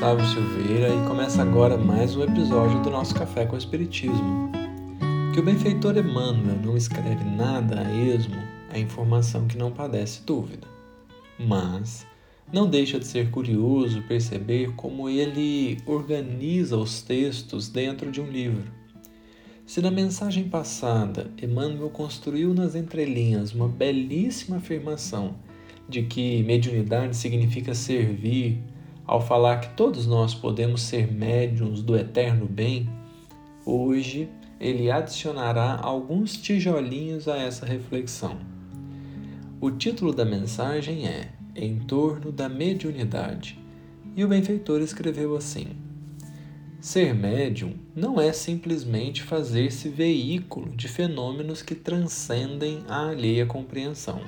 Gustavo Silveira e começa agora mais um episódio do nosso Café com o Espiritismo. Que o benfeitor Emmanuel não escreve nada a esmo é informação que não padece dúvida. Mas não deixa de ser curioso perceber como ele organiza os textos dentro de um livro. Se na mensagem passada Emmanuel construiu nas entrelinhas uma belíssima afirmação de que mediunidade significa servir, ao falar que todos nós podemos ser médiums do eterno bem, hoje ele adicionará alguns tijolinhos a essa reflexão. O título da mensagem é Em torno da mediunidade, e o benfeitor escreveu assim: Ser médium não é simplesmente fazer-se veículo de fenômenos que transcendem a alheia compreensão.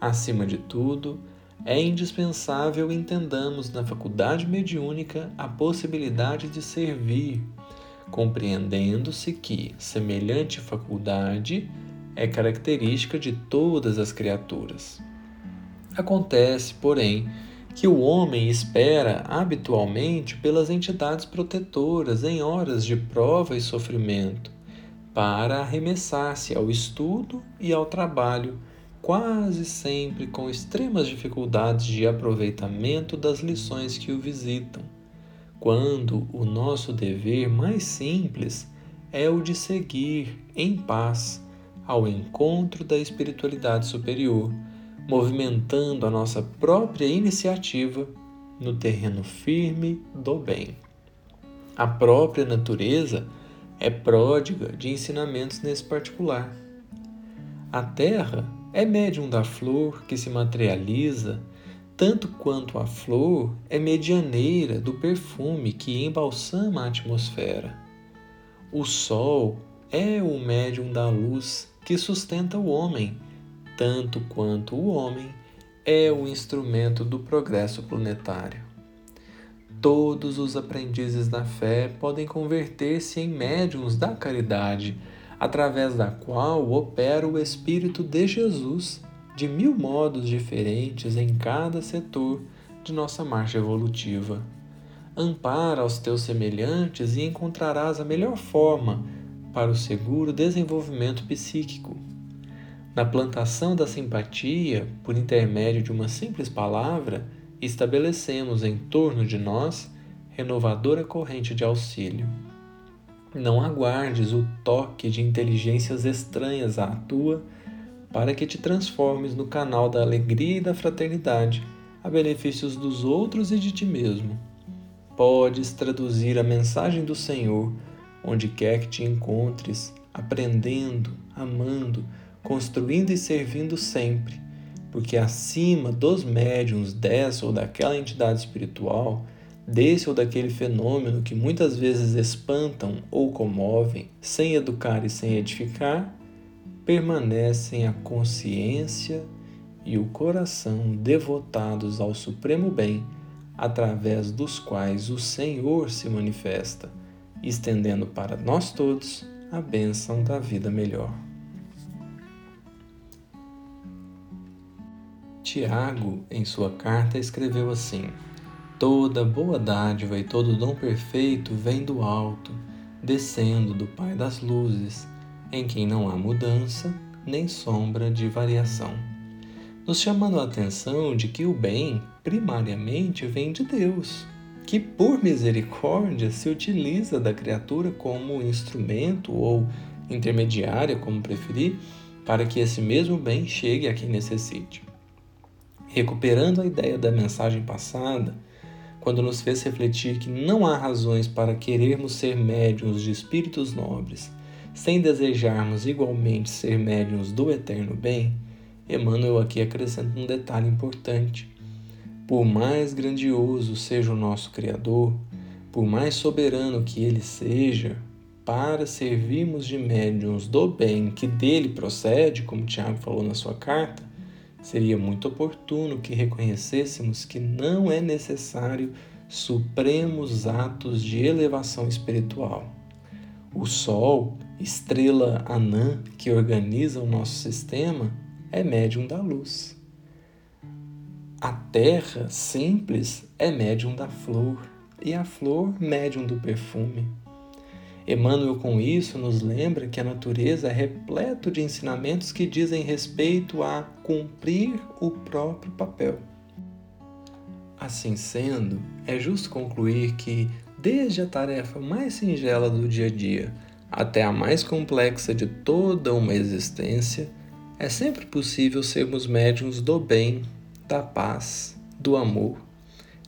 Acima de tudo, é indispensável entendamos na faculdade mediúnica a possibilidade de servir, compreendendo-se que semelhante faculdade é característica de todas as criaturas. Acontece, porém, que o homem espera habitualmente pelas entidades protetoras em horas de prova e sofrimento, para arremessar-se ao estudo e ao trabalho quase sempre com extremas dificuldades de aproveitamento das lições que o visitam, quando o nosso dever mais simples é o de seguir em paz ao encontro da espiritualidade superior, movimentando a nossa própria iniciativa no terreno firme do bem. A própria natureza é pródiga de ensinamentos nesse particular. A terra é médium da flor que se materializa, tanto quanto a flor é medianeira do perfume que embalsama a atmosfera. O sol é o médium da luz que sustenta o homem, tanto quanto o homem é o instrumento do progresso planetário. Todos os aprendizes da fé podem converter-se em médiums da caridade através da qual opera o Espírito de Jesus de mil modos diferentes em cada setor de nossa marcha evolutiva. Ampara aos teus semelhantes e encontrarás a melhor forma para o seguro desenvolvimento psíquico. Na plantação da simpatia, por intermédio de uma simples palavra, estabelecemos em torno de nós renovadora corrente de auxílio. Não aguardes o toque de inteligências estranhas à tua para que te transformes no canal da alegria e da fraternidade a benefícios dos outros e de ti mesmo. Podes traduzir a mensagem do Senhor onde quer que te encontres, aprendendo, amando, construindo e servindo sempre, porque acima dos médiums dessa ou daquela entidade espiritual desse ou daquele fenômeno que muitas vezes espantam ou comovem, sem educar e sem edificar, permanecem a consciência e o coração devotados ao supremo bem, através dos quais o Senhor se manifesta, estendendo para nós todos a bênção da vida melhor. Tiago, em sua carta, escreveu assim: Toda boa dádiva e todo dom perfeito vem do alto, descendo do Pai das luzes, em quem não há mudança nem sombra de variação, nos chamando a atenção de que o bem, primariamente, vem de Deus, que por misericórdia se utiliza da criatura como instrumento ou intermediária, como preferir, para que esse mesmo bem chegue a quem necessite. Recuperando a ideia da mensagem passada, quando nos fez refletir que não há razões para querermos ser médiuns de espíritos nobres, sem desejarmos igualmente ser médiuns do eterno bem, Emmanuel aqui acrescenta um detalhe importante. Por mais grandioso seja o nosso Criador, por mais soberano que ele seja, para servirmos de médiuns do bem que dele procede, como Tiago falou na sua carta, seria muito oportuno que reconhecêssemos que não é necessário supremos atos de elevação espiritual. O Sol, estrela anã que organiza o nosso sistema, é médium da luz. a terra simples é médium da flor e a flor médium do perfume. Emmanuel, com isso, nos lembra que a natureza é repleto de ensinamentos que dizem respeito a cumprir o próprio papel. Assim sendo, é justo concluir que, desde a tarefa mais singela do dia a dia até a mais complexa de toda uma existência, é sempre possível sermos médiums do bem, da paz, do amor.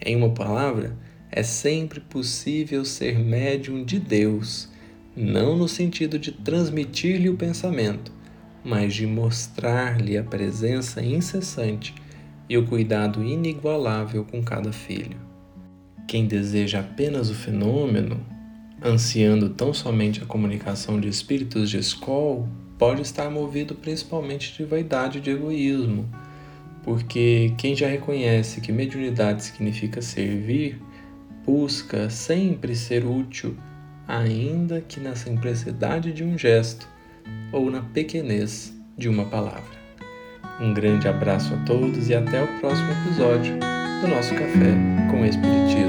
Em uma palavra, é sempre possível ser médium de Deus, não no sentido de transmitir-lhe o pensamento, mas de mostrar-lhe a presença incessante e o cuidado inigualável com cada filho. Quem deseja apenas o fenômeno, ansiando tão somente a comunicação de espíritos de escola, pode estar movido principalmente de vaidade e de egoísmo, porque quem já reconhece que mediunidade significa servir, busca sempre ser útil, ainda que na simplicidade de um gesto ou na pequenez de uma palavra. Um grande abraço a todos e até o próximo episódio do nosso Café com Espiritismo.